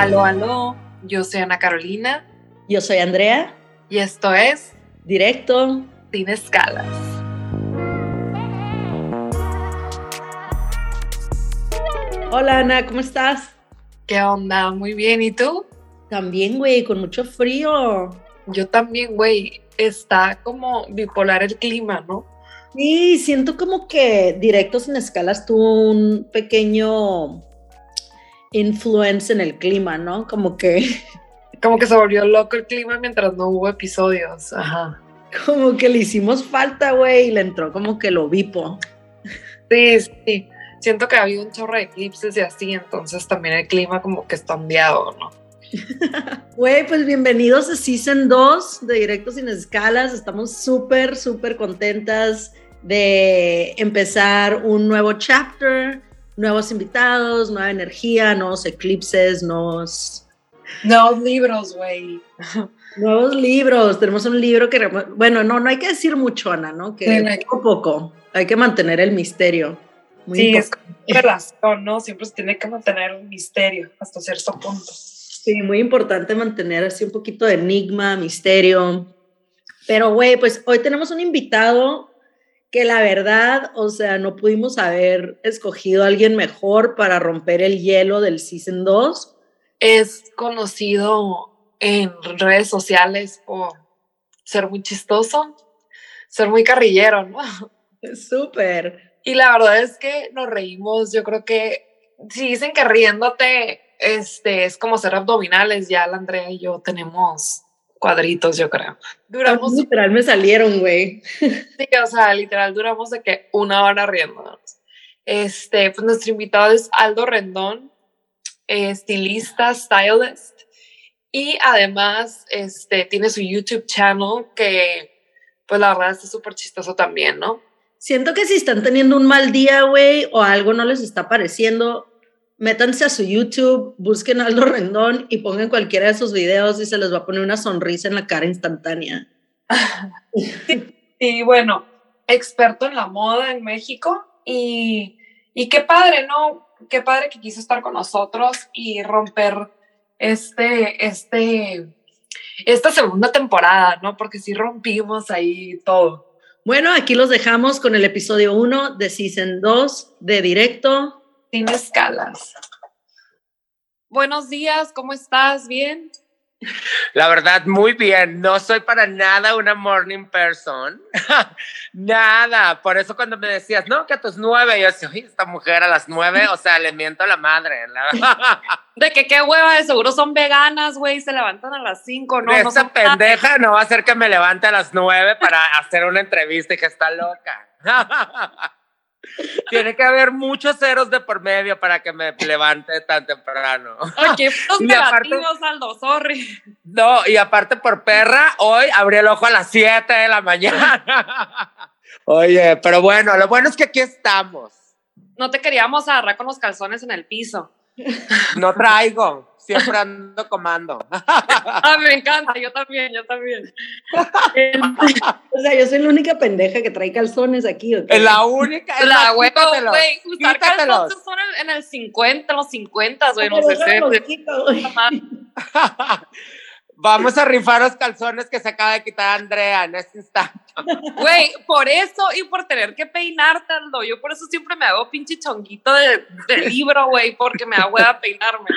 Aló, aló, yo soy Ana Carolina Yo soy Andrea, y esto es directo. Sin Escalas. Hola Ana, ¿cómo estás? ¿Qué onda? Muy bien, ¿y tú? También, güey, con mucho frío. Yo también, güey, está como bipolar el clima, ¿no? Sí, siento como que Directo Sin Escalas tuvo un pequeño influence en el clima, ¿no? Como que, Como que se volvió loco el clima mientras no hubo episodios. Ajá. como que le hicimos falta, güey, y le entró como que lo bipo. Sí, sí. Siento que ha habido un chorro de eclipses y así, entonces también el clima como que está ondeado, ¿no? Güey, pues bienvenidos a Season 2 de Directo Sin Escalas. Estamos súper, súper contentas de empezar un nuevo chapter, nuevos invitados, nueva energía, nuevos eclipses, nuevos, Nuevos libros, güey. nuevos libros. Tenemos un libro que, bueno, no, no hay que decir mucho, Ana, ¿no? Que Sí, poco a poco hay que mantener el misterio. Muy Sí, es importante. relación, ¿no? Siempre se tiene que mantener un misterio hasta cierto punto. Sí, muy importante mantener así un poquito de enigma, misterio. Pero, güey, pues hoy tenemos un invitado que la verdad, o sea, no pudimos haber escogido a alguien mejor para romper el hielo del Season 2. es conocido en redes sociales por ser muy chistoso, ser muy carrillero, ¿no? Súper. Y la verdad es que nos reímos, yo creo que si dicen que riéndote este, es como hacer abdominales, ya la Andrea y yo tenemos cuadritos, yo creo. Duramos, Literal me salieron, güey. sí, o sea, literal, duramos de que una hora riéndonos. Este, pues nuestro invitado es Aldo Rendón, eh, estilista, stylist, y además este, tiene su YouTube channel que, pues la verdad, está súper chistoso también, ¿no? Siento que si están teniendo un mal día, güey, o algo no les está pareciendo, métanse a su YouTube, busquen a Aldo Rendón y pongan cualquiera de sus videos y se les va a poner una sonrisa en la cara instantánea. Y bueno, experto en la moda en México y, y qué padre, ¿no? Qué padre que quiso estar con nosotros y romper este, este, esta segunda temporada, ¿no? Porque sí rompimos ahí todo. Bueno, aquí los dejamos con el episodio 1 de Season 2 de Directo. Sin escalas. Buenos días, ¿cómo estás? ¿Bien? La verdad, muy bien. No soy para nada una morning person. nada. Por eso cuando me decías, no, que a tus nueve, yo decía, oye, esta mujer a las nueve, o sea, le miento a la madre. La- De que qué hueva, de seguro son veganas, güey, se levantan a las 5, ¿no? de esa pendeja no va a ser que me levante a las nueve para hacer una entrevista y que está loca. Tiene que haber muchos ceros de por medio para que me levante tan temprano. Oye, Y aparte- negativos, Aldo, sorry. No, y aparte por perra, hoy abrí el ojo a las 7 de la mañana. Oye, pero bueno, lo bueno es que aquí estamos. No te queríamos agarrar con los calzones en el piso. No traigo, siempre ando comando. Ah, me encanta, yo también, yo también. O sea, yo soy la única pendeja que trae calzones aquí. ¿o qué? La única. La quítatelos, güey, usar calzones son en, en el 50, en los 50, güey, no sé. güey. Vamos a rifar los calzones que se acaba de quitar Andrea en este instante. Güey, por eso y por tener que peinarte, Aldo, yo por eso siempre me hago pinche chonguito de, de libro, güey, porque me da hueva peinarme.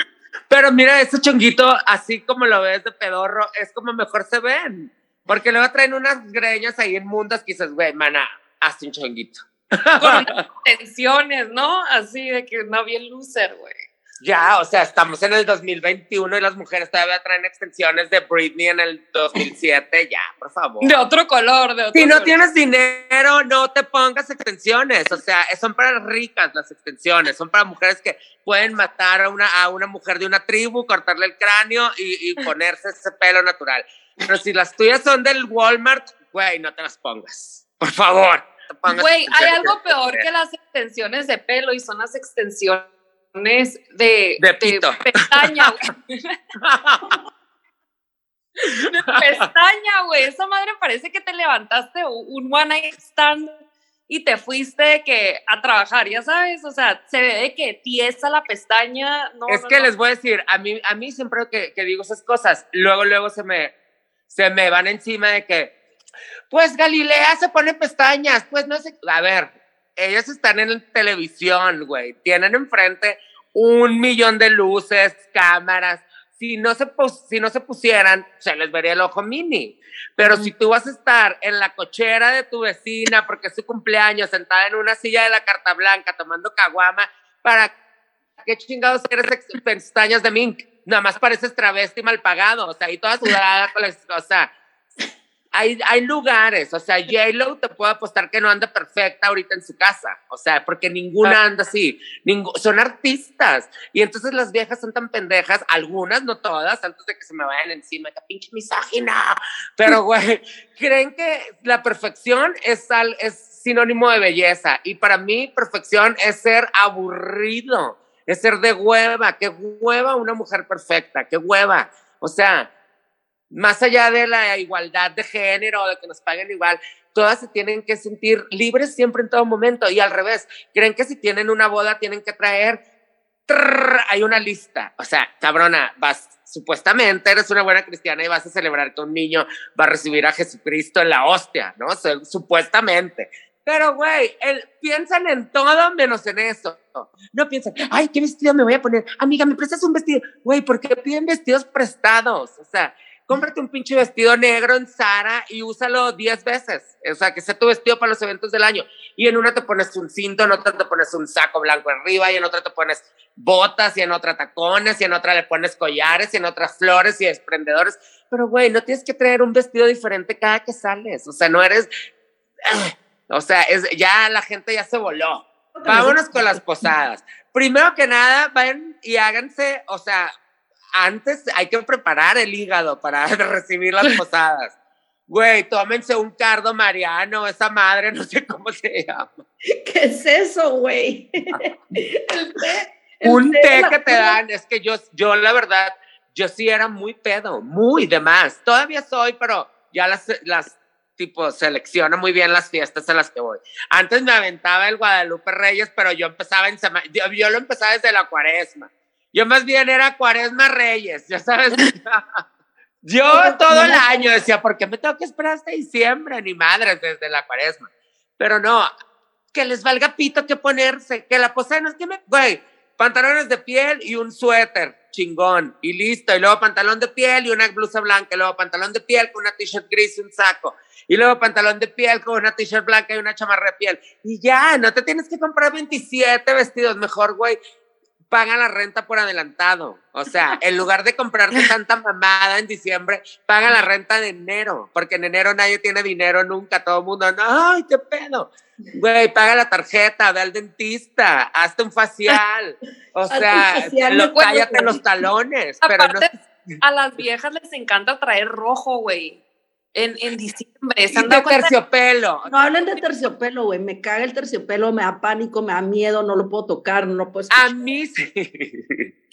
Pero mira, ese chonguito, así como lo ves de pedorro, es como mejor se ven. Porque luego traen unas greñas ahí inmundas que dices, güey, mana, hazte un chonguito. Con unas tensiones, ¿no? Así de que no bien loser, güey. Ya, o sea, estamos en el 2021 y las mujeres todavía traen extensiones de Britney en el 2007. Ya, por favor. De otro color, de otro Si no color. tienes dinero, no te pongas extensiones. O sea, son para ricas las extensiones. Son para mujeres que pueden matar a una, a una mujer de una tribu, cortarle el cráneo y, y ponerse ese pelo natural. Pero si las tuyas son del Walmart, güey, no te las pongas. Por favor. Güey, hay algo peor que las extensiones de pelo y son las extensiones de, De pito. pestaña, güey. De pestaña, güey. Esa madre parece que te levantaste un one night stand y te fuiste que a trabajar, ya sabes, o sea, se ve de que tiesa la pestaña. No, es que les voy a decir, a mí, a mí siempre que, que, digo esas cosas, luego, luego se me, se me van encima de que, pues Galilea se pone pestañas, pues no sé, a ver, ellos están en televisión, güey, tienen enfrente un millón de luces, cámaras, si no se, si no se pusieran, se les vería el ojo mini. Pero si tú vas a estar en la cochera de tu vecina porque es su cumpleaños, sentada en una silla de la carta blanca tomando caguama, ¿para qué chingados quieres pestañas de mink? Nada más pareces travesti mal pagado, o sea, y toda sudada con la, o sea, hay, hay lugares, o sea, J-Lo te puedo apostar que no anda perfecta ahorita en su casa, o sea, porque ninguna anda así, son artistas, y entonces las viejas son tan pendejas, algunas, no todas, antes de que se me vayan encima, que pinche misógina, pero güey, creen que la perfección es, al, es sinónimo de belleza, y para mí perfección es ser aburrido, es ser de hueva, qué hueva una mujer perfecta, qué hueva, o sea, más allá de la igualdad de género, de que nos paguen igual, todas se tienen que sentir libres siempre en todo momento y al revés, creen que si tienen una boda tienen que traer, hay una lista, o sea, cabrona, vas, supuestamente eres una buena cristiana y vas a celebrar que un niño va a recibir a Jesucristo en la hostia, ¿no? supuestamente. Pero, güey, piensan en todo menos en eso. No piensan, ay, ¿qué vestido me voy a poner? Amiga, ¿me prestas un vestido? Güey, ¿por qué piden vestidos prestados? O sea, cómprate un pinche vestido negro en Zara y úsalo 10 veces. O sea, que sea tu vestido para los eventos del año. Y en una te pones un cinto, en otra te pones un saco blanco arriba, y en otra te pones botas, y en otra tacones, y en otra le pones collares, y en otra flores y desprendedores. Pero, güey, no tienes que traer un vestido diferente cada que sales. O sea, no eres. O sea, es, ya la gente ya se voló. Vámonos con las posadas. Primero que nada, vayan y háganse, o sea, antes hay que preparar el hígado para recibir las posadas. Güey, tómense un cardo mariano, esa madre, no sé cómo se llama. ¿Qué es eso, güey? un té, que te dan, es que yo, yo la verdad, yo sí era muy pedo, muy de más. Todavía soy, pero ya las, las tipo selecciono muy bien las fiestas a las que voy. Antes me aventaba el Guadalupe Reyes, pero yo empezaba en semana, yo lo empezaba desde la cuaresma. Yo más bien era Cuaresma Reyes, ya sabes. Yo todo el año decía, ¿por qué me tengo que esperar hasta diciembre? Ni madres desde la Cuaresma. Pero no, que les valga pito que ponerse, que la poseen, es que me, güey, pantalones de piel y un suéter, chingón, y listo. Y luego pantalón de piel y una blusa blanca, y luego pantalón de piel con una t-shirt gris y un saco. Y luego pantalón de piel con una t-shirt blanca y una chamarra de piel. Y ya, no te tienes que comprar 27 vestidos, mejor, güey, paga la renta por adelantado. O sea, en lugar de comprarte tanta mamada en diciembre, paga la renta de enero, porque en enero nadie tiene dinero nunca, todo el mundo, no, ay, qué pedo. Güey, paga la tarjeta, ve al dentista, hazte un facial. O sea, cállate los talones. pero no... a las viejas les encanta traer rojo, güey en, en diciembre. ¿Se de terciopelo. No hablen de terciopelo, güey. Me caga el terciopelo, me da pánico, me da miedo, no lo puedo tocar, no lo puedo escuchar. A mí sí.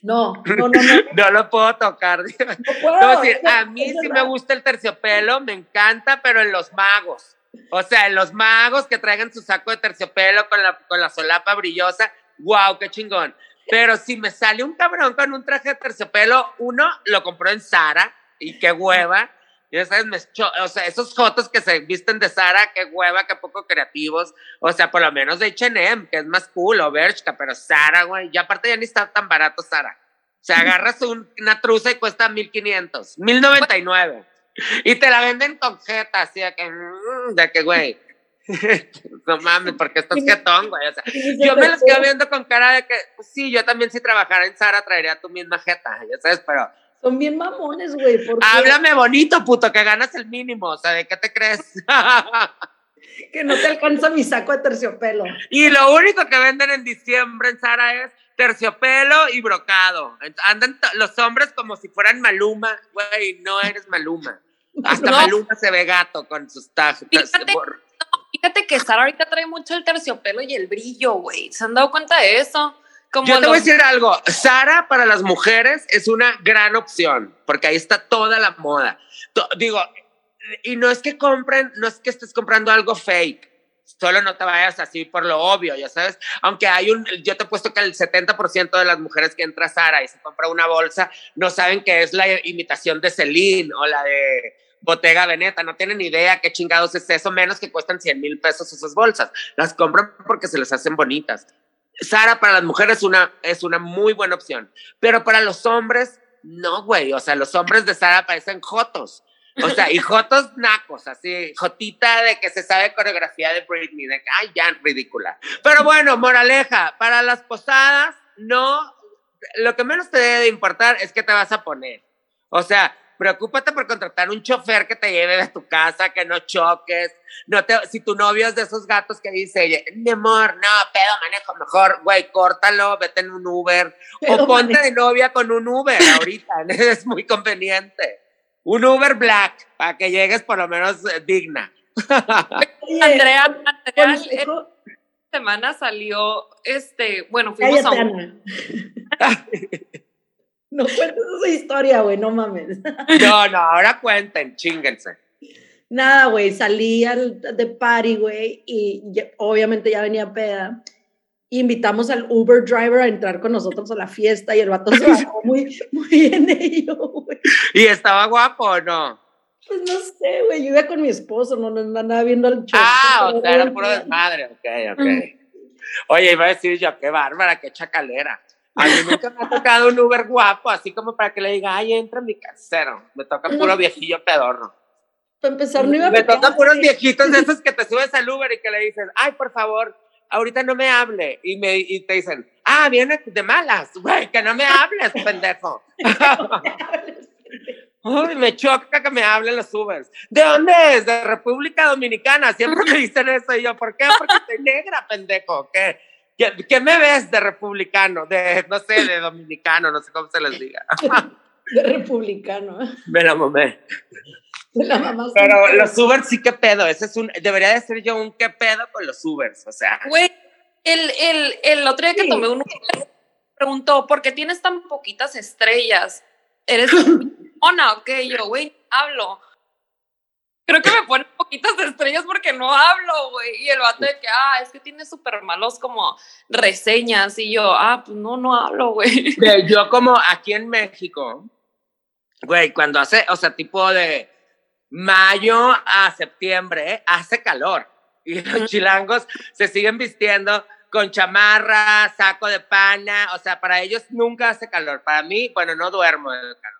No, no, no, no. no lo puedo tocar. No puedo, decir, a mí sí me gusta el terciopelo, me encanta, pero en los magos. O sea, en los magos que traigan su saco de terciopelo con la, con la solapa brillosa, wow, qué chingón. Pero si me sale un cabrón con un traje de terciopelo, uno lo compró en Sara y qué hueva. Ya sabes, me o sea, esos fotos que se visten de Sara, qué hueva, qué poco creativos. O sea, por lo menos de H&M, que es más cool, o Bershka, pero Sara, güey, ya aparte ya ni está tan barato Sara. O sea, agarras una truza y cuesta 1500, 1099. Y te la venden con jeta, así de que, mm, de que, güey. no mames, porque estás jetón, güey. O sea, yo me los quedo viendo con cara de que, pues sí, yo también si trabajara en Sara traería tu misma jeta, ya sabes, pero son bien mamones, güey. Háblame bonito, puto, que ganas el mínimo. O sea, ¿de qué te crees? que no te alcanza mi saco de terciopelo. Y lo único que venden en diciembre en Sara es terciopelo y brocado. Andan los hombres como si fueran Maluma. Güey, no eres Maluma. Hasta Maluma se ve gato con sus. Fíjate, fíjate que Sara ahorita trae mucho el terciopelo y el brillo, güey. ¿Se han dado cuenta de eso? Yo te voy a decir algo, Sara para las mujeres es una gran opción, porque ahí está toda la moda. digo, y no es que compren, no es que estés comprando algo fake, solo no te vayas así por lo obvio, ya sabes. Aunque hay un, yo te he puesto que el 70% de las mujeres que entra a Sara y se compra una bolsa no saben que es la imitación de Celine o la de Bottega Veneta, no tienen idea qué chingados es eso, menos que cuestan 100 mil pesos esas bolsas. Las compran porque se les hacen bonitas. Sara para las mujeres es una, es una muy buena opción, pero para los hombres, no, güey. O sea, los hombres de Sara parecen jotos. O sea, y jotos nacos, así, jotita de que se sabe coreografía de Britney, de que, ay, ya, ridícula. Pero bueno, moraleja, para las posadas, no, lo que menos te debe de importar es qué te vas a poner. O sea, preocúpate por contratar un chofer que te lleve de tu casa, que no choques. No te, si tu novio es de esos gatos que dice, mi amor, no, pedo, manejo mejor, güey, córtalo, vete en un Uber. o ponte de novia con un Uber ahorita, es muy conveniente. Un Uber Black, para que llegues por lo menos eh, digna. Andrea, Andrea esta semana salió, este, bueno, fuimos a un... No cuentes esa historia, güey, no mames. No, no, ahora cuenten, chinguense. Nada, güey, salí al, de party, güey, y obviamente ya venía peda. Invitamos al Uber driver a entrar con nosotros a la fiesta y el vato se bajó muy, muy en ello, güey. ¿Y estaba guapo o no? Pues no sé, güey, yo iba con mi esposo, no, no andaba viendo el show. Ah, o sea, era puro desmadre, ok, ok. Oye, iba a decir yo, qué bárbara, qué chacalera. A mí nunca me ha tocado un Uber guapo, así como para que le diga, ay, entra en mi casero. Me toca puro viejillo pedorro. Para empezar, no iba a Me toca puros viejitos de esos que te subes al Uber y que le dices, ay, por favor, ahorita no me hable. Y, me, y te dicen, ah, viene de malas, güey, que no me hables, pendejo. Uy, me choca que me hablen los Ubers. ¿De dónde es? De República Dominicana. Siempre me dicen eso. Y yo, ¿por qué? Porque soy negra, pendejo. ¿Qué? ¿Qué, me ves de republicano? De, no sé, de dominicano, no sé cómo se les diga. De republicano. Me la mamé. Pero los Ubers sí que pedo. Ese es un, debería de ser yo un qué pedo con los Ubers, o sea. Güey, el, el, el otro día que tomé uno preguntó, ¿por qué tienes tan poquitas estrellas? ¿Eres una o qué? Yo, güey, hablo. Creo que me pone poquitas estrellas porque no hablo, güey. Y el vato de que, ah, es que tiene súper malos como reseñas. Y yo, ah, pues no, no hablo, güey. Yo como aquí en México, güey, cuando hace, o sea, tipo de mayo a septiembre, hace calor. Y los chilangos se siguen vistiendo con chamarra, saco de pana, o sea, para ellos nunca hace calor. Para mí, bueno, no duermo el calor.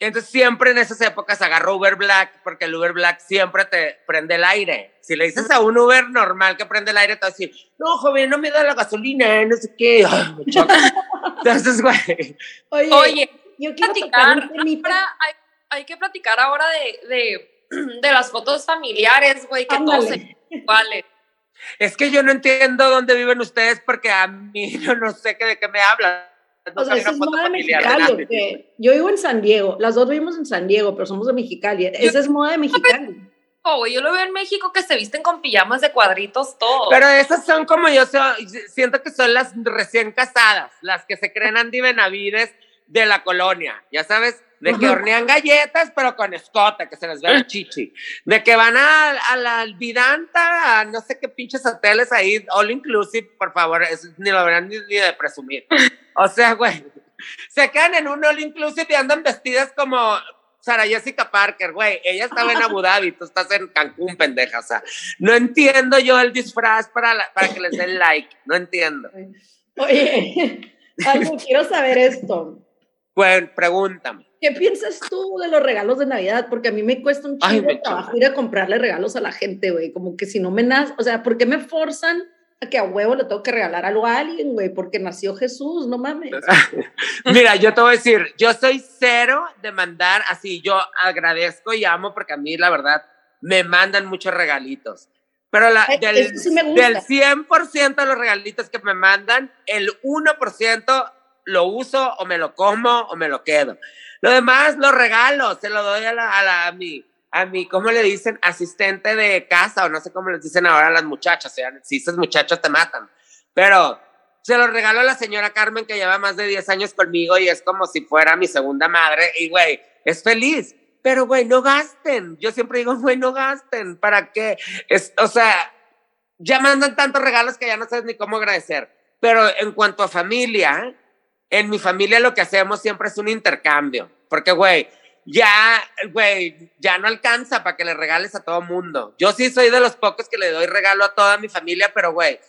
Entonces siempre en esas épocas agarro Uber Black porque el Uber Black siempre te prende el aire. Si le dices a un Uber normal que prende el aire, te va a decir, no, joven, no me da la gasolina, no sé qué. Entonces, güey. Oye, Oye yo quiero platicar, ahora hay, hay, que platicar ahora de, de, de las fotos familiares, güey, que todos vale. Es que yo no entiendo dónde viven ustedes porque a mí yo no sé de qué me hablan o sea, es moda mexicali. Yo vivo en San Diego, las dos vivimos en San Diego, pero somos de Mexicali. Esa es moda de Mexicali. Oh, yo lo veo en México que se visten con pijamas de cuadritos, todo. Pero esas son como yo siento que son las recién casadas, las que se creen Andy Benavides de la colonia, ya sabes, de que hornean galletas, pero con escota, que se les ve el chichi, de que van a, a la Alvidanta, a no sé qué pinches hoteles ahí, all inclusive, por favor, ni lo verán ni, de presumir. O sea, güey, se quedan en un all inclusive y andan vestidas como Sara Jessica Parker, güey, ella estaba en Abu Dhabi, tú estás en Cancún, pendeja, o sea, no entiendo yo el disfraz para, para que les den like, no entiendo. Oye, algo, quiero saber esto. Bueno, pregúntame. ¿Qué piensas tú de los regalos de Navidad? Porque a mí me cuesta un chingo de trabajo ir a comprarle regalos a la gente, güey. Como que si no me nace, o sea, ¿por qué me forzan a que a huevo le tengo que regalar algo a alguien, güey? Porque nació Jesús, no mames. Mira, yo te voy a decir, yo soy cero de mandar así, yo agradezco y amo porque a mí, la verdad, me mandan muchos regalitos. Pero la, del, del 100% de los regalitos que me mandan, el 1% lo uso o me lo como o me lo quedo. Lo demás lo regalo, se lo doy a, la, a, mi, a mi, ¿cómo le dicen? Asistente de casa o no sé cómo les dicen ahora a las muchachas. si esas muchachas te matan. Pero se lo regalo a la señora Carmen que lleva más de 10 años conmigo y es como si fuera mi segunda madre y güey, es feliz. Pero güey, no gasten. Yo siempre digo, güey, no gasten. ¿Para qué? Es, o sea, ya mandan tantos regalos que ya no sabes ni cómo agradecer. Pero en cuanto a familia, en mi familia lo que hacemos siempre es un intercambio, porque, güey, ya, güey, ya no alcanza para que le regales a todo mundo. Yo sí soy de los pocos que le doy regalo a toda mi familia, pero, güey,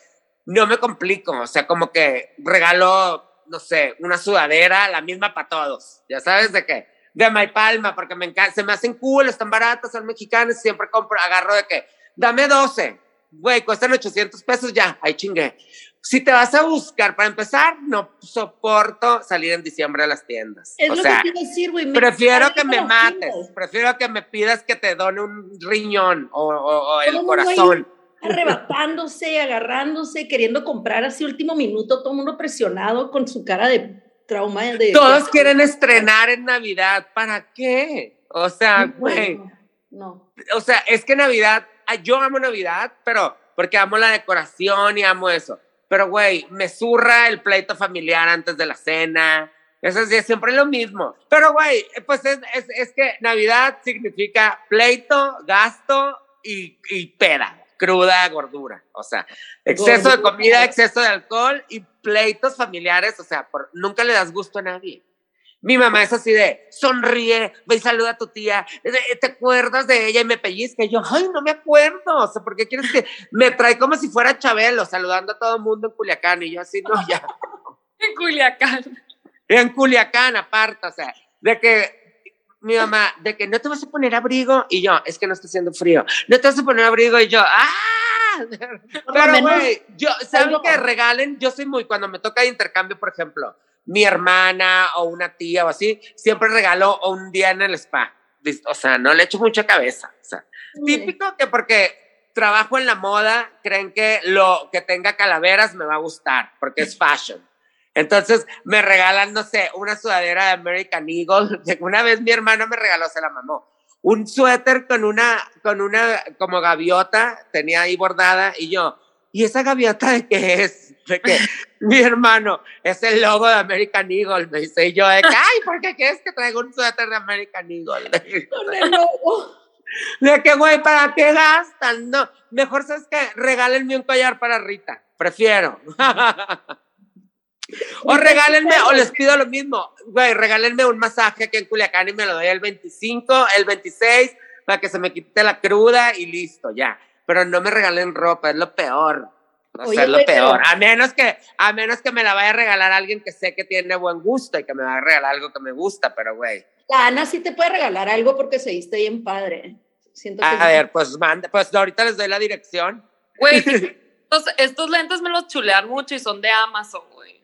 no me complico, o sea, como que regalo, no sé, una sudadera, la misma para todos, ya sabes de qué, de My Palma, porque me encanta, se me hacen cool, están baratas, son mexicanas, siempre compro, agarro de que, dame 12, güey, cuestan 800 pesos, ya, ahí chingué. Si te vas a buscar, para empezar, no soporto salir en diciembre a las tiendas. Es o lo sea, que quiero decir, güey. prefiero que me mates, prefiero que me pidas que te done un riñón o, o- o el corazón. Arrebatándose, agarrándose, queriendo comprar así último minuto, todo el mundo presionado con su cara de trauma. De, Todos quieren estrenar en Navidad, ¿para qué? O sea, No, güey, No. o sea, es que Navidad, yo amo Navidad, pero porque amo la decoración y amo eso. Pero, güey, me zurra el pleito familiar antes de la cena. Eso es siempre lo mismo. Pero, güey, pues es, es, es que Navidad significa pleito, gasto y, y peda, cruda, gordura. O sea, exceso de comida, exceso de alcohol y pleitos familiares. O sea, por, nunca le das gusto a nadie. Mi mamá es así de, sonríe, ve y saluda a tu tía, ¿te acuerdas de ella? Y me pellizca. Y yo, ay, no me acuerdo. O sea, ¿por qué quieres que me trae como si fuera Chabelo, saludando a todo el mundo en Culiacán? Y yo así, no, ya. En Culiacán. En Culiacán, aparte, o sea, de que mi mamá, de que no te vas a poner abrigo. Y yo, es que no está haciendo frío. No te vas a poner abrigo. Y yo, ¡ah! Pero, güey, yo, ¿saben que regalen? Yo soy muy, cuando me toca intercambio, por ejemplo, mi hermana o una tía o así, siempre regalo un día en el spa. O sea, no le echo mucha cabeza. O sea, típico que porque trabajo en la moda, creen que lo que tenga calaveras me va a gustar, porque es fashion. Entonces me regalan, no sé, una sudadera de American Eagle. Una vez mi hermano me regaló, se la mamó. Un suéter con una, con una como gaviota, tenía ahí bordada, y yo, ¿y esa gaviota de qué es? De que mi hermano, es el logo de American Eagle, me dice, y yo, de que, ay, ¿por qué quieres que traiga un suéter de American Eagle? Con el logo. De que, güey, ¿para qué gastan? No, mejor sabes que regálenme un collar para Rita, prefiero. o regálenme, o les pido lo mismo, güey, regálenme un masaje aquí en Culiacán y me lo doy el 25, el 26, para que se me quite la cruda y listo, ya. Pero no me regalen ropa, es lo peor. O Oye, sea, es lo peor. A menos que, a menos que me la vaya a regalar alguien que sé que tiene buen gusto y que me va a regalar algo que me gusta, pero güey. La Ana sí te puede regalar algo porque se viste bien padre. Siento que A ver, pues manda, pues ahorita les doy la dirección. Güey, estos, estos lentes me los chulean mucho y son de Amazon, güey.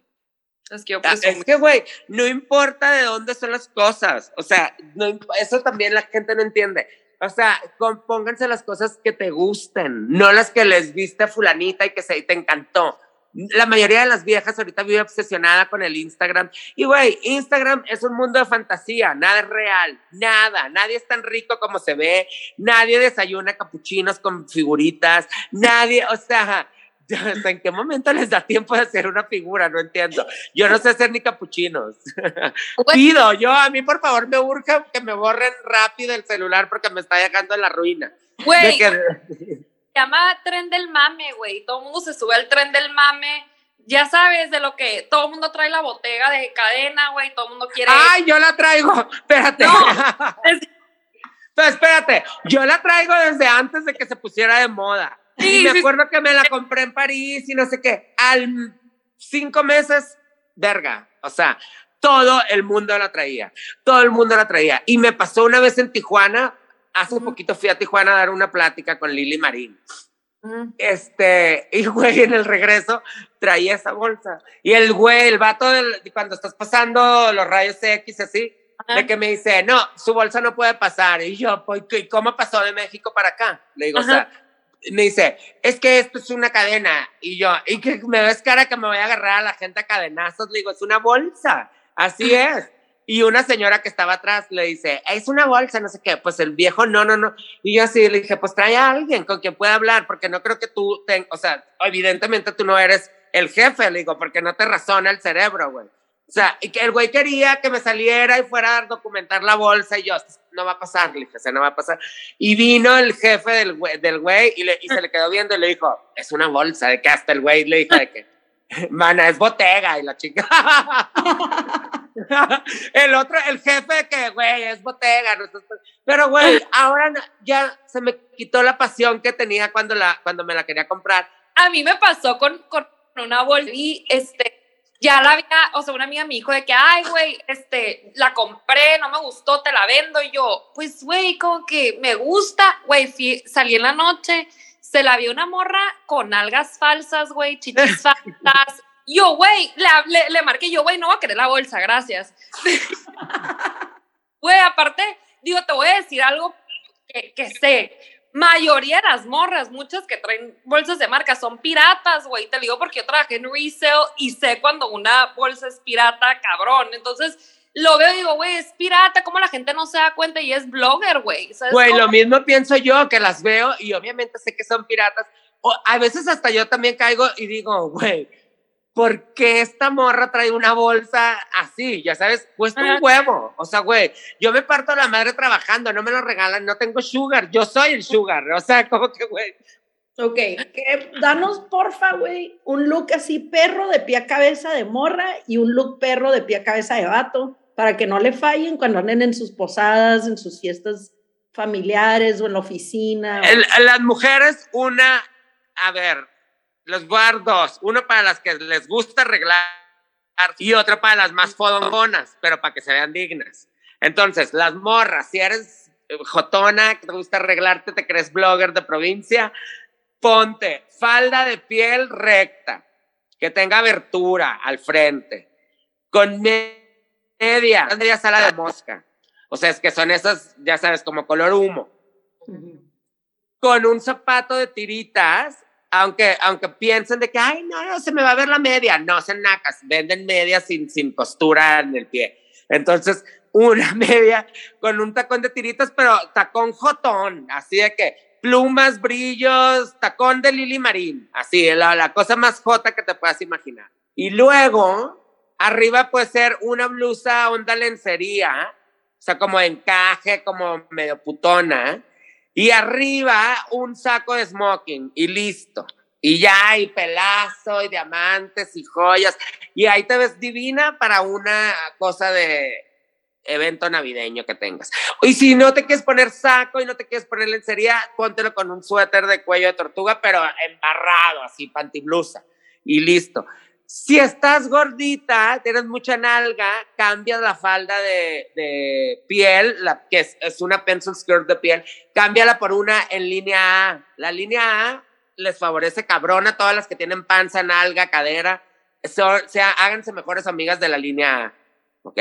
Es que yo Ah. Es que, güey, no importa de dónde son las cosas. O sea, no eso también la gente no entiende. O sea, con- pónganse las cosas que te gusten, no las que les viste a fulanita y que se, te encantó. La mayoría de las viejas ahorita vive obsesionada con el Instagram. Y, güey, Instagram es un mundo de fantasía, nada es real, nada. Nadie es tan rico como se ve, nadie desayuna capuchinos con figuritas, nadie, o sea, ¿hasta ¿en qué momento les da tiempo de hacer una figura? No entiendo. Yo no sé hacer ni capuchinos. Pido, yo a mí por favor me urge que me borren rápido el celular porque me está dejando en la ruina. Güey, que- se llama tren del mame, güey. Todo el mundo se sube al tren del mame. Ya sabes de lo que todo el mundo trae la botega de cadena, güey. Todo el mundo quiere. ¡Ay, yo la traigo! Espérate. No, es- Pero espérate, yo la traigo desde antes de que se pusiera de moda. Sí, y me acuerdo que me la compré en París y no sé qué. Al cinco meses, verga. O sea, todo el mundo la traía. Todo el mundo la traía. Y me pasó una vez en Tijuana. Hace Ujú. poquito fui a Tijuana a dar una plática con Lili Marín. Este, y güey, en el regreso traía esa bolsa. Y el güey, el vato, del- cuando estás pasando los rayos X así, Ajá. de que me dice, no, su bolsa no puede pasar. Y yo, pues, ¿y ¿cómo pasó de México para acá? Le digo, o sea, me dice, es que esto es una cadena. Y yo, y que me ves cara que me voy a agarrar a la gente a cadenazos. Le digo, es una bolsa. Así es. Y una señora que estaba atrás le dice, es una bolsa, no sé qué. Pues el viejo, no, no, no. Y yo así le dije, pues trae a alguien con quien pueda hablar, porque no creo que tú, ten- o sea, evidentemente tú no eres el jefe, le digo, porque no te razona el cerebro, güey. O sea, y que el güey quería que me saliera y fuera a documentar la bolsa y yo, no va a pasar, le dije, o sea, no va a pasar. Y vino el jefe del güey, del güey y, le, y se le quedó viendo y le dijo, es una bolsa, de que hasta el güey le dijo de que, mana, es botega y la chica. el otro, el jefe que, güey, es botega. No pero, güey, ahora ya se me quitó la pasión que tenía cuando, la, cuando me la quería comprar. A mí me pasó con, con una bolsa y este ya la había, o sea, una amiga me dijo de que, ay, güey, este, la compré, no me gustó, te la vendo. Y yo, pues, güey, como que me gusta, güey, salí en la noche, se la vio una morra con algas falsas, güey, chichis falsas. Yo, güey, le, le, marqué, yo, güey, no voy a querer la bolsa, gracias. Güey, aparte, digo, te voy a decir algo que, que sé mayoría de las morras, muchas que traen bolsas de marca son piratas, güey. Te digo porque yo trabajé en resale y sé cuando una bolsa es pirata, cabrón. Entonces lo veo y digo, güey, es pirata, ¿cómo la gente no se da cuenta y es blogger, güey? Güey, lo mismo pienso yo, que las veo y obviamente sé que son piratas. O a veces hasta yo también caigo y digo, güey, ¿por qué esta morra trae una bolsa así? Ya sabes, cuesta un huevo. O sea, güey, yo me parto la madre trabajando, no me lo regalan, no tengo sugar, yo soy el sugar. O sea, como que, güey. Ok, danos porfa, güey, un look así perro de pie a cabeza de morra y un look perro de pie a cabeza de vato, para que no le fallen cuando anden en sus posadas, en sus fiestas familiares o en la oficina. las mujeres, una, a ver, los voy a dar dos. Uno para las que les gusta arreglar y otra para las más fodongonas, pero para que se vean dignas. Entonces, las morras, si eres eh, jotona, que te gusta arreglarte, te crees blogger de provincia, ponte falda de piel recta, que tenga abertura al frente, con media, media sala de mosca. O sea, es que son esas, ya sabes, como color humo. Con un zapato de tiritas aunque, aunque piensen de que, ay, no, no, se me va a ver la media. No, se nacas, venden medias sin, sin costura en el pie. Entonces, una media con un tacón de tiritas, pero tacón jotón, así de que plumas, brillos, tacón de Lili Marín, así, la, la cosa más jota que te puedas imaginar. Y luego, arriba puede ser una blusa onda lencería, o sea, como encaje, como medio putona, y arriba un saco de smoking y listo. Y ya, y pelazo, y diamantes, y joyas. Y ahí te ves divina para una cosa de evento navideño que tengas. Y si no te quieres poner saco y no te quieres poner lencería, póntelo con un suéter de cuello de tortuga, pero embarrado, así, pantiblusa. Y listo. Si estás gordita, tienes mucha nalga, cambias la falda de, piel, la, que es, una pencil skirt de piel, cámbiala por una en línea A. La línea A les favorece cabrón a todas las que tienen panza, nalga, cadera. sea, háganse mejores amigas de la línea A. ¿Ok?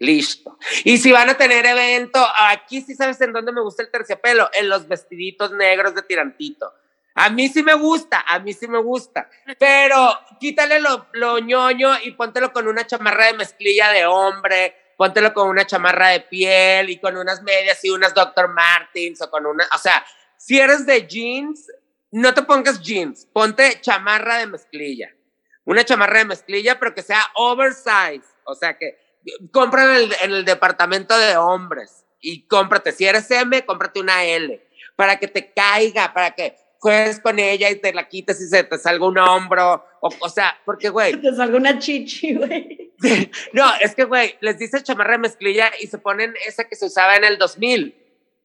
Listo. Y si van a tener evento, aquí sí sabes en dónde me gusta el terciopelo, en los vestiditos negros de tirantito. A mí sí me gusta, a mí sí me gusta. Pero quítale lo, lo ñoño y póntelo con una chamarra de mezclilla de hombre, póntelo con una chamarra de piel y con unas medias y unas Dr. Martins o con una, o sea, si eres de jeans, no te pongas jeans, ponte chamarra de mezclilla. Una chamarra de mezclilla, pero que sea oversize. O sea, que compra en el, en el departamento de hombres y cómprate, si eres M, cómprate una L para que te caiga, para que juegues con ella y te la quites y se te salga un hombro, o, o sea, porque, güey. te salga una chichi, güey. no, es que, güey, les dice chamarra de mezclilla y se ponen esa que se usaba en el 2000,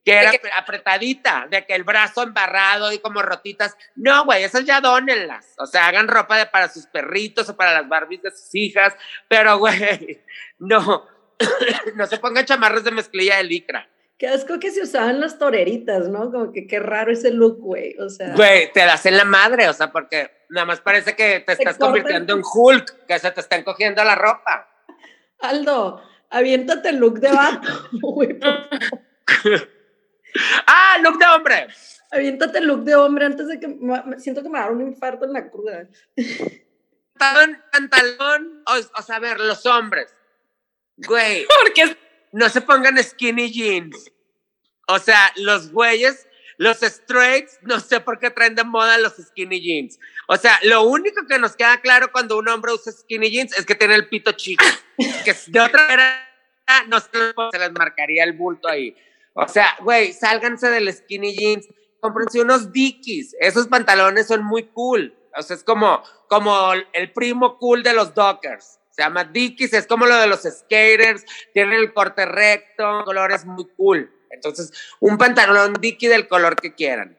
que era apretadita, de que el brazo embarrado y como rotitas. No, güey, esas ya dónenlas. O sea, hagan ropa de, para sus perritos o para las Barbies de sus hijas, pero, güey, no, no se pongan chamarras de mezclilla de licra. Qué asco que se usaban las toreritas, ¿no? Como que qué raro ese look, güey. O sea. Güey, te das en la madre, o sea, porque nada más parece que te estás convirtiendo en Hulk, que se te están cogiendo la ropa. Aldo, aviéntate el look de vato, güey. ah, look de hombre. Aviéntate el look de hombre antes de que me, siento que me va a dar un infarto en la cruda. Pantalón, pantalón, o, o sea, a ver, los hombres. Güey. Porque no se pongan skinny jeans. O sea, los güeyes, los straights, no sé por qué traen de moda los skinny jeans. O sea, lo único que nos queda claro cuando un hombre usa skinny jeans es que tiene el pito chico. que de otra manera no se les marcaría el bulto ahí. O sea, güey, sálganse del skinny jeans, cómprense unos dickies. Esos pantalones son muy cool. O sea, es como, como el primo cool de los dockers. Se llama Dickies, es como lo de los skaters, tienen el corte recto, colores muy cool. Entonces, un pantalón Dickie del color que quieran.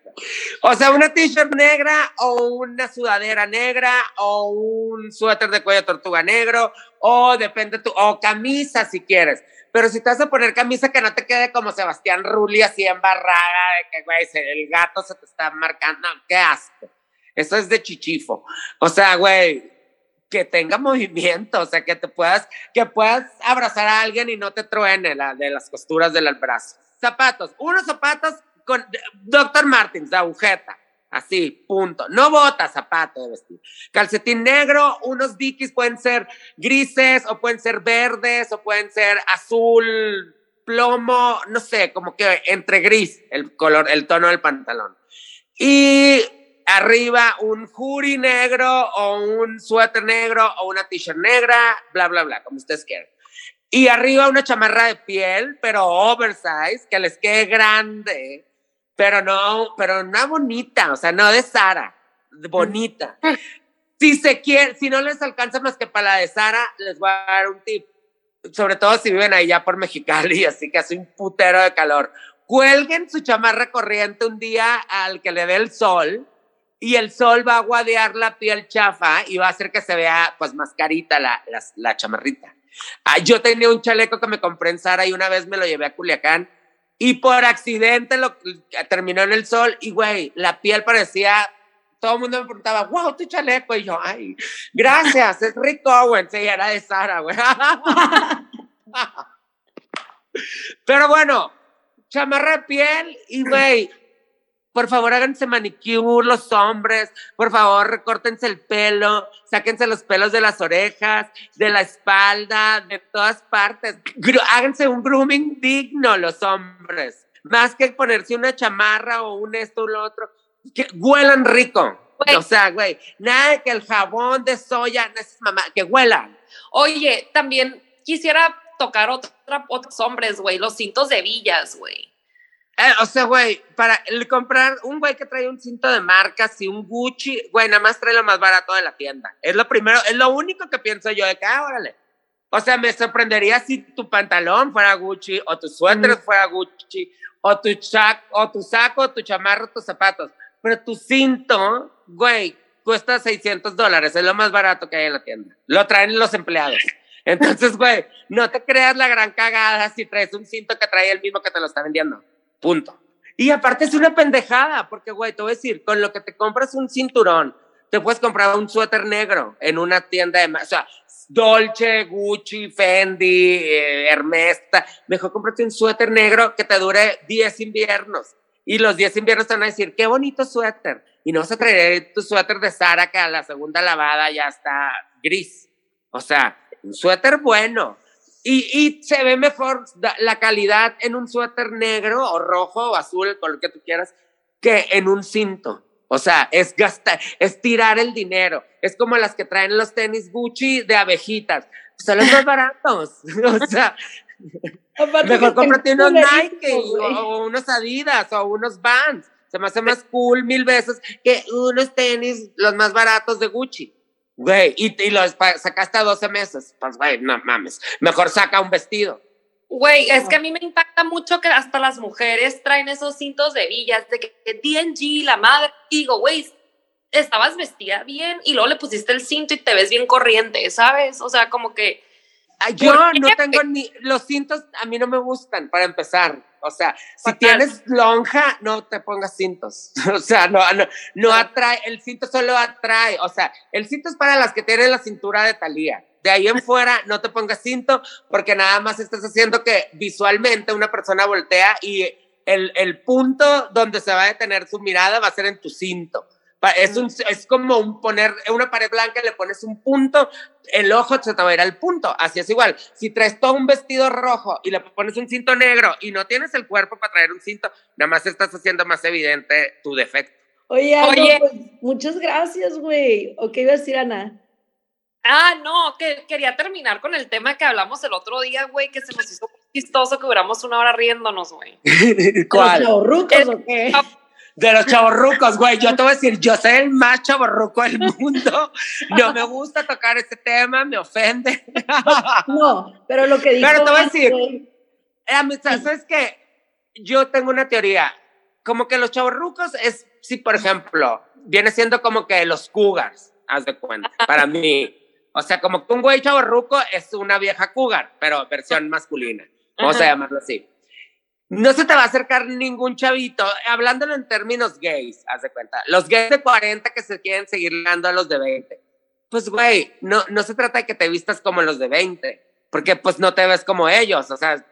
O sea, una t-shirt negra o una sudadera negra o un suéter de cuello tortuga negro o depende tu, o camisa si quieres. Pero si te vas a poner camisa que no te quede como Sebastián Rulli así embarrada, de que, güey, el gato se te está marcando, qué asco. Eso es de chichifo. O sea, güey, que tenga movimiento, o sea, que te puedas, que puedas abrazar a alguien y no te truene la, de las costuras del brazo. Zapatos, unos zapatos con Dr. Martins de agujeta. Así, punto. No bota zapato de vestir. Calcetín negro, unos dickies pueden ser grises o pueden ser verdes o pueden ser azul, plomo, no sé, como que entre gris el color, el tono del pantalón. Y arriba un hoodie negro o un suéter negro o una t-shirt negra, bla, bla, bla, como ustedes quieran. Y arriba una chamarra de piel, pero oversize, que les quede grande pero no, pero no bonita, o sea, no de Sara, bonita. Si se quiere, si no les alcanza más que para la de Sara, les voy a dar un tip. Sobre todo si viven allá por Mexicali, así que hace un putero de calor. Cuelguen su chamarra corriente un día al que le dé el sol y el sol va a guadear la piel chafa y va a hacer que se vea pues más carita la, la, la chamarrita. Ah, yo tenía un chaleco que me compré en Sara y una vez me lo llevé a Culiacán y por accidente lo terminó en el sol y, güey, la piel parecía, todo el mundo me preguntaba, wow, tu chaleco. Y yo, ay, gracias, es Rick Owens. Sí, era de Sara, güey. Pero bueno, chamarra de piel y, güey, por favor, háganse manicure los hombres. Por favor, recórtense el pelo. Sáquense los pelos de las orejas, de la espalda, de todas partes. háganse un grooming digno los hombres. Más que ponerse una chamarra o un esto o lo otro. Que huelan rico. O sea, güey, nada de que el jabón de soya, mamá, que huelan. Oye, también quisiera tocar otra, otros hombres, güey, los cintos de villas, güey. Eh, o sea, güey, para comprar un güey que trae un cinto de marcas y un Gucci, güey, nada más trae lo más barato de la tienda. Es lo primero, es lo único que pienso yo de que, ah, órale. O sea, me sorprendería si tu pantalón fuera Gucci, o tu suéter fuera Gucci, o tu, chac, o tu saco, tu chamarro, tus zapatos. Pero tu cinto, güey, cuesta 600 dólares, es lo más barato que hay en la tienda. Lo traen los empleados. Entonces, güey, no te creas la gran cagada si traes un cinto que trae el mismo que te lo está vendiendo. Punto. Y aparte es una pendejada, porque, güey, te voy a decir, con lo que te compras un cinturón, te puedes comprar un suéter negro en una tienda de... O sea, Dolce, Gucci, Fendi, eh, mejor cómprate un suéter negro que te dure 10 inviernos. Y los 10 inviernos te van a decir, qué bonito suéter. Y no vas a traer tu suéter de Sara que a la segunda lavada ya está gris. O sea, un suéter bueno, y, y, se ve mejor la calidad en un suéter negro o rojo o azul, el color que tú quieras, que en un cinto. O sea, es gastar, es tirar el dinero. Es como las que traen los tenis Gucci de abejitas. Son los más baratos. o sea, mejor cómprate unos Nike o, unos Adidas o unos Vans. Se me hace más cool mil veces que unos tenis los más baratos de Gucci. Güey, y, y lo sacaste a 12 meses. Pues, güey, no mames. Mejor saca un vestido. Güey, es que a mí me impacta mucho que hasta las mujeres traen esos cintos de villas, de que, DNG, la madre, digo, güey, estabas vestida bien y luego le pusiste el cinto y te ves bien corriente, ¿sabes? O sea, como que... Yo no tengo ni... Los cintos a mí no me gustan, para empezar. O sea, si tienes lonja, no te pongas cintos. O sea, no, no, no atrae, el cinto solo atrae. O sea, el cinto es para las que tienen la cintura de talía. De ahí en fuera, no te pongas cinto porque nada más estás haciendo que visualmente una persona voltea y el, el punto donde se va a detener su mirada va a ser en tu cinto Es, un, es como un poner una pared blanca, le pones un punto, el ojo se te va a ir al punto. Así es igual. Si traes todo un vestido rojo y le pones un cinto negro y no tienes el cuerpo para traer un cinto, nada más estás haciendo más evidente tu defecto. Oye, Oye. Pues, muchas gracias, güey. ¿O qué iba a decir Ana? Ah, no, que quería terminar con el tema que hablamos el otro día, güey, que se nos hizo chistoso que duramos una hora riéndonos, güey. ¿Cuál? ¿Los o qué? De los chavorrucos, güey. Yo te voy a decir, yo soy el más chavorruco del mundo. No me gusta tocar ese tema, me ofende. No, pero lo que dijo. Pero te voy a decir, eh, ¿sabes qué? Yo tengo una teoría. Como que los chavorrucos es, si por ejemplo, viene siendo como que los cougars, haz de cuenta, para mí. O sea, como que un güey chavorruco es una vieja cougar, pero versión masculina. Vamos a llamarlo así no se te va a acercar ningún chavito, hablándolo en términos gays, haz de cuenta. Los gays de 40 que se quieren seguir dando a los de 20. Pues, güey, no, no se trata de que te vistas como los de 20, porque pues no te ves como ellos, o sea,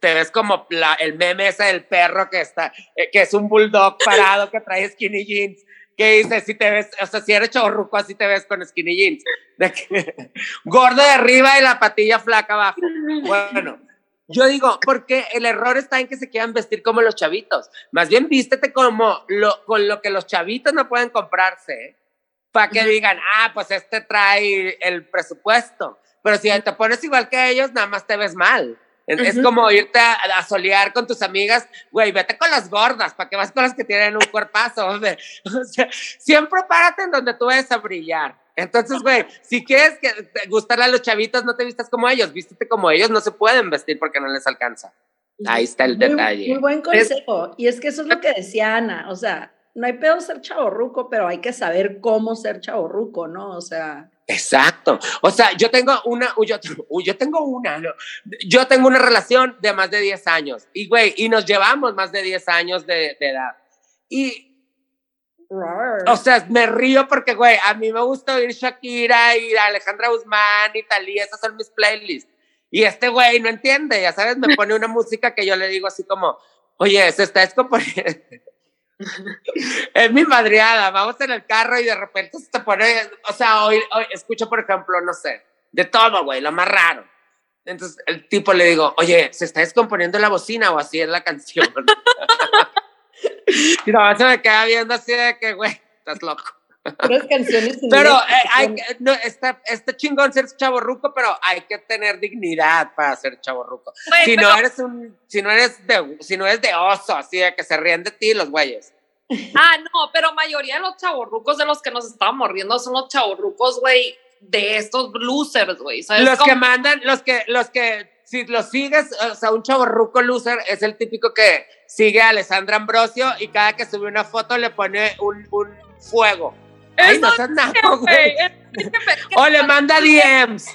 te ves como el meme ese del perro que está, eh, que es un bulldog parado que trae skinny jeans. Que dice, si te ves, o sea, si eres chavorruco, así te ves con skinny jeans. De que, gordo de arriba y la patilla flaca abajo. Bueno, yo digo, porque el error está en que se quieran vestir como los chavitos. Más bien vístete como lo, con lo que los chavitos no pueden comprarse, para que digan, ah, pues este trae el presupuesto. Pero si te pones igual que ellos, nada más te ves mal. Es como irte a, solear con tus amigas, güey, vete con las gordas, para que vas con las que tienen un cuerpazo. O sea, siempre párate en donde tú vayas a brillar. Entonces, güey, si quieres que gustarle a los chavitos, no te vistas como ellos, vístete como ellos, no se pueden vestir porque no les alcanza. Ahí está el detalle. Muy buen consejo. Y es que eso es lo que decía Ana, o sea, no hay pedo ser chaborruco, pero hay que saber cómo ser chaborruco, ¿no? O sea. Exacto. O sea, yo tengo una, yo, yo tengo una, yo tengo una relación de más de 10 años y, güey, y nos llevamos más de 10 años de, de edad. Y o sea, me río porque, güey, a mí me gusta oír Shakira y Alejandra Guzmán y tal, y esas son mis playlists. Y este güey no entiende, ya sabes, me pone una música que yo le digo así como, oye, se está descomponiendo. Es mi madriada, vamos en el carro y de repente se te pone, o sea, hoy, hoy escucho, por ejemplo, no sé, de todo, güey, lo más raro. Entonces el tipo le digo, oye, ¿se está descomponiendo la bocina o así es la canción? y no, se me queda viendo así de que, güey, estás loco. Pero eh, hay, no, está, está chingón ser chaborruco, pero hay que tener dignidad para ser chaborruco. si no eres un, si no eres de, si no eres de oso, así de que se ríen de ti los güeyes. Ah, no, pero mayoría de los chaborrucos de los que nos estábamos riendo son los chaborrucos, güey, de estos losers, güey. Los que mandan, los que, los que si lo sigues, o sea, un chaborruco loser es el típico que sigue a Alessandra Ambrosio y cada que sube una foto le pone un, un fuego. Ay, no seas nada, güey. O le manda DMs.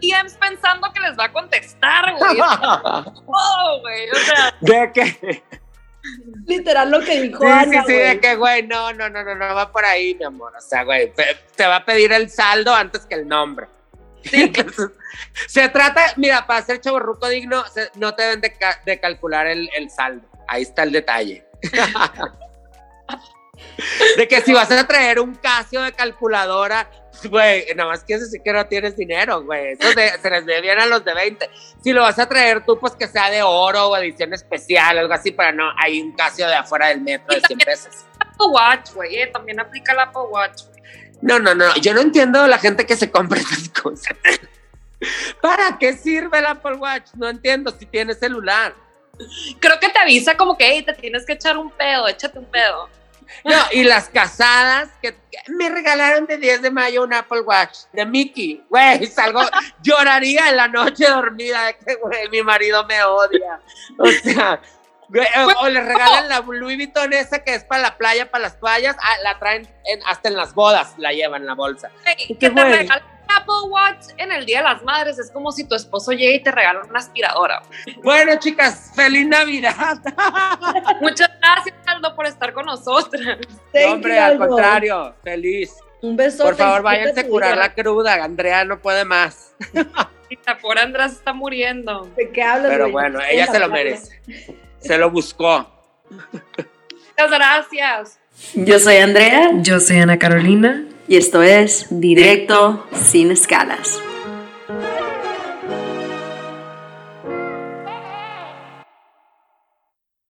DMs pensando que les va a contestar, güey. oh, güey, o sea. ¿De qué? Literal lo que dijo sí, Ana, Sí, sí, de que, güey, no, no, no, no, no va por ahí, mi amor. O sea, güey, te va a pedir el saldo antes que el nombre. Sí. se trata, mira, para ser chaborruco digno, no te deben de, calcular el, saldo. Ahí está el detalle. de que si vas a traer un Casio de calculadora, güey, nada más quieres decir que no tienes dinero, güey. Eso se les ve bien a los de 20. Si lo vas a traer tú, pues que sea de oro o edición especial, algo así, para no, hay un Casio de afuera del metro de 100 pesos. Apple Watch, güey, eh, también aplica la Apple Watch. No, no, no, yo no entiendo la gente que se compra esas cosas. ¿Para qué sirve el Apple Watch? No entiendo si tiene celular. Creo que te avisa como que hey, te tienes que echar un pedo, échate un pedo. No, y las casadas que, me regalaron de 10 de mayo un Apple Watch de Mickey. Güey, salgo, lloraría en la noche dormida de que, güey, mi marido me odia. O sea, o, le regalan la Louis Vuitton esa que es para la playa, para las toallas, ah, la traen hasta en las bodas, la llevan en la bolsa. que te regalan Apple Watch en el Día de las Madres es como si tu esposo llegue y te regala una aspiradora. Bueno, chicas, feliz Navidad. Muchas gracias, Aldo, por estar con nosotras. hombre, al contrario, feliz. Un beso. Por favor, váyanse a curar la cruda. Andrea no puede más. por Andrea se está muriendo. ¿De qué hablas? Pero bueno, ella se lo merece. Se lo buscó. Muchas gracias. Yo soy Andrea. Yo soy Ana Carolina y esto es Directo sin escalas.